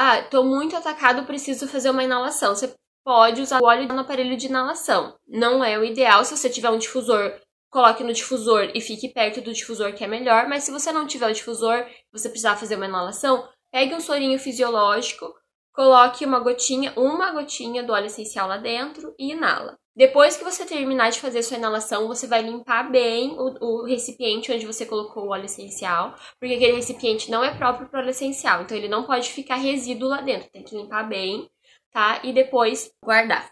Ah, tô muito atacado, preciso fazer uma inalação. Você pode usar o óleo no aparelho de inalação. Não é o ideal. Se você tiver um difusor, coloque no difusor e fique perto do difusor, que é melhor. Mas se você não tiver o difusor, você precisar fazer uma inalação, pegue um sorinho fisiológico, coloque uma gotinha, uma gotinha do óleo essencial lá dentro e inala. Depois que você terminar de fazer sua inalação, você vai limpar bem o, o, recipiente onde você colocou o óleo essencial, porque aquele recipiente não é próprio para óleo essencial, então ele não pode ficar resíduo lá dentro, tem que limpar bem, tá? E depois guardar.